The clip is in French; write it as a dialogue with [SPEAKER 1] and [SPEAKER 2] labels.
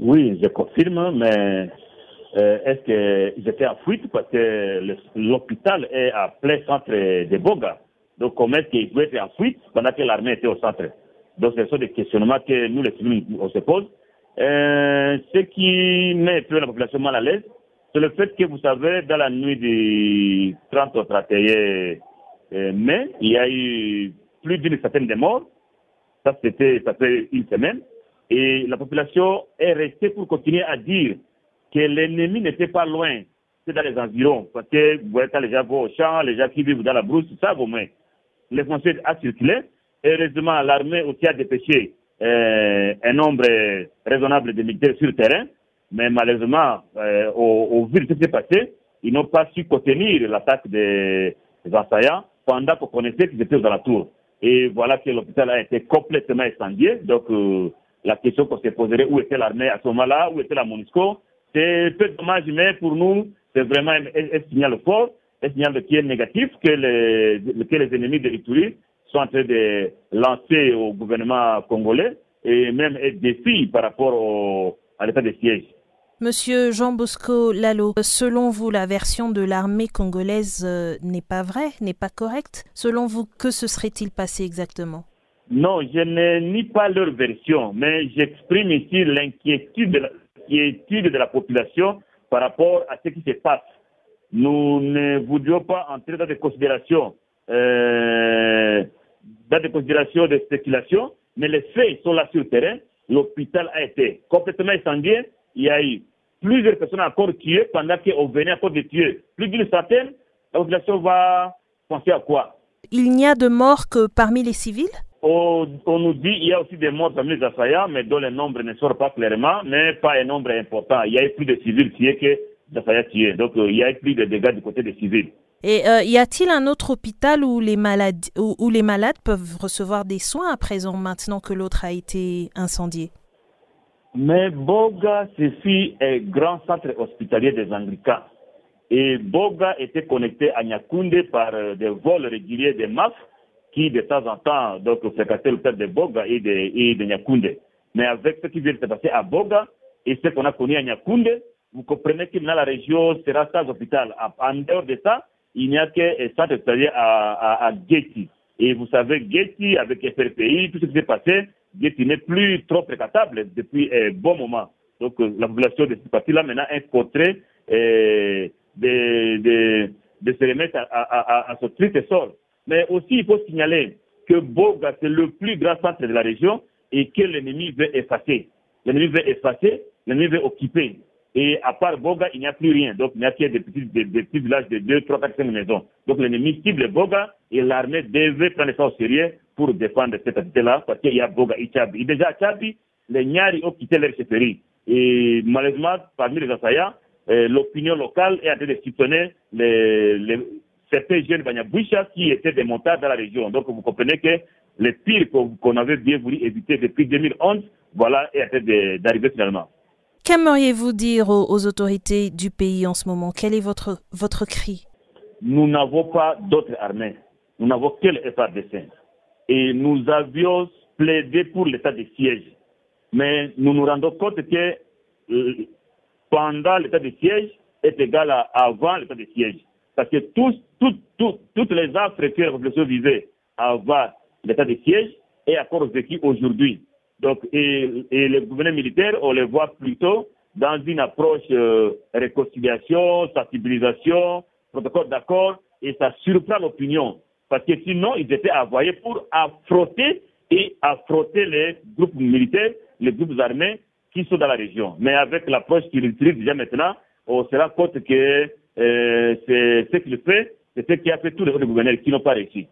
[SPEAKER 1] Oui, je confirme, mais euh, est-ce qu'ils étaient en fuite parce que l'hôpital est à plein centre de Boga. Donc comment est-ce qu'ils pouvaient être en fuite pendant que l'armée était au centre? Donc ce sont des questionnements que nous les civils on se pose. Euh, ce qui met la population mal à l'aise, c'est le fait que vous savez, dans la nuit du 30 au 31 euh, mai, il y a eu plus d'une centaine de morts. Ça, c'était, ça fait une semaine. Et la population est restée pour continuer à dire que l'ennemi n'était pas loin, c'est dans les environs. Parce que vous voyez, quand les gens vont au champ, les gens qui vivent dans la brousse, ça, au moins. Les Français a circulé. Heureusement, l'armée aussi a dépêché euh, un nombre raisonnable de militaires sur le terrain. Mais malheureusement, euh, au, vu de ce qui s'est passé, ils n'ont pas su contenir l'attaque des, assaillants pendant qu'on connaissait qu'ils étaient aux alentours. Et voilà que l'hôpital a été complètement incendié. Donc, euh, la question qu'on se poserait, où était l'armée à ce moment-là, où était la MONUSCO, c'est peu dommage, mais pour nous, c'est vraiment un, signal fort, un signal qui est négatif que les, ennemis de l'Itourie sont en train de lancer au gouvernement congolais et même un défi par rapport à l'état de siège.
[SPEAKER 2] Monsieur Jean Bosco Lalo, selon vous, la version de l'armée congolaise euh, n'est pas vraie, n'est pas correcte? Selon vous, que se serait-il passé exactement?
[SPEAKER 1] Non, je ne nie pas leur version, mais j'exprime ici l'inquiétude de, la population par rapport à ce qui se passe. Nous ne voudrions pas entrer dans des considérations, euh, dans des considérations de spéculation, mais les faits sont là sur le terrain. L'hôpital a été complètement incendié. Il y a eu plusieurs personnes encore tuées pendant qu'on venait encore de tuer plus d'une centaine, la population va penser à quoi?
[SPEAKER 2] Il n'y a de morts que parmi les civils?
[SPEAKER 1] On, nous dit qu'il y a aussi des morts parmi les assaillants, mais dont le nombre ne sort pas clairement, mais pas un nombre important. Il y a eu plus de civils tués que d'assaillants tués. Donc euh, il y a eu plus de dégâts du côté des civils.
[SPEAKER 2] Et euh, y a-t-il un autre hôpital où les, malades, où les malades peuvent recevoir des soins à présent, maintenant que l'autre a été incendié?
[SPEAKER 1] Mais Boga, ceci est grand centre hospitalier des Anglicans. Et Boga était connecté à Nyakunde par euh, des vols réguliers des MAF qui, de temps en temps, donc, fréquentaient père de Boga et de, et de Nyakunde. Mais avec ce qui vient de se passer à Boga et ce qu'on a connu à Nyakunde, vous comprenez que dans la région sera sans hôpital. En dehors de ça, il n'y a que centre hospitalier à, à, à Getty. Et vous savez, Getty, avec FRPI, tout ce qui s'est passé, Getty n'est plus trop fréquentable depuis un bon moment. Donc euh, la population de cette partie-là maintenant est euh, de, de, de, se remettre à, à, à, ce triste sort. Mais aussi, il faut signaler que Boga, c'est le plus grand centre de la région et que l'ennemi veut effacer. L'ennemi veut effacer, l'ennemi veut occuper. Et à part Boga, il n'y a plus rien. Donc, il n'y a que des petits, des, petits villages de 2, 3, 4, 5 maisons. Donc, l'ennemi cible Boga et l'armée devait prendre ça au sérieux pour défendre cette entité-là parce qu'il y a Boga et Tchabi. Et déjà à les Nyari ont quitté leur chefferie. Et malheureusement, parmi les assaillants, euh, l'opinion locale est en train de soupçonner les, les, certains jeunes Banyaboucha qui étaient des montages dans la région. Donc, vous comprenez que le pire qu'on avait bien voulu éviter depuis 2011, voilà, est en d'arriver finalement.
[SPEAKER 2] Qu'aimeriez-vous dire aux, autorités du pays en ce moment? Quel est votre, votre cri?
[SPEAKER 1] Nous n'avons pas d'autres armées. Nous n'avons que le FADC. Et nous avions plaidé pour l'état de siège. Mais nous nous rendons compte que euh, pendant l'état de siège est égal à avant l'état de siège. Parce que tous, toutes les que la population vivait avant l'état de siège est encore vécu aujourd'hui. Donc, et, et les gouvernements militaires, on les voit plutôt dans une approche euh, réconciliation, sensibilisation, protocole d'accord, et ça surprend l'opinion. Parce que sinon, ils étaient envoyés pour affronter et affronter les groupes militaires, les groupes armés qui sont dans la région. Mais avec l'approche qu'ils utilisent déjà maintenant, on se rend compte que c'est ce qu'il fait, c'est ce qui a fait tous les autres gouverneurs qui n'ont pas réussi.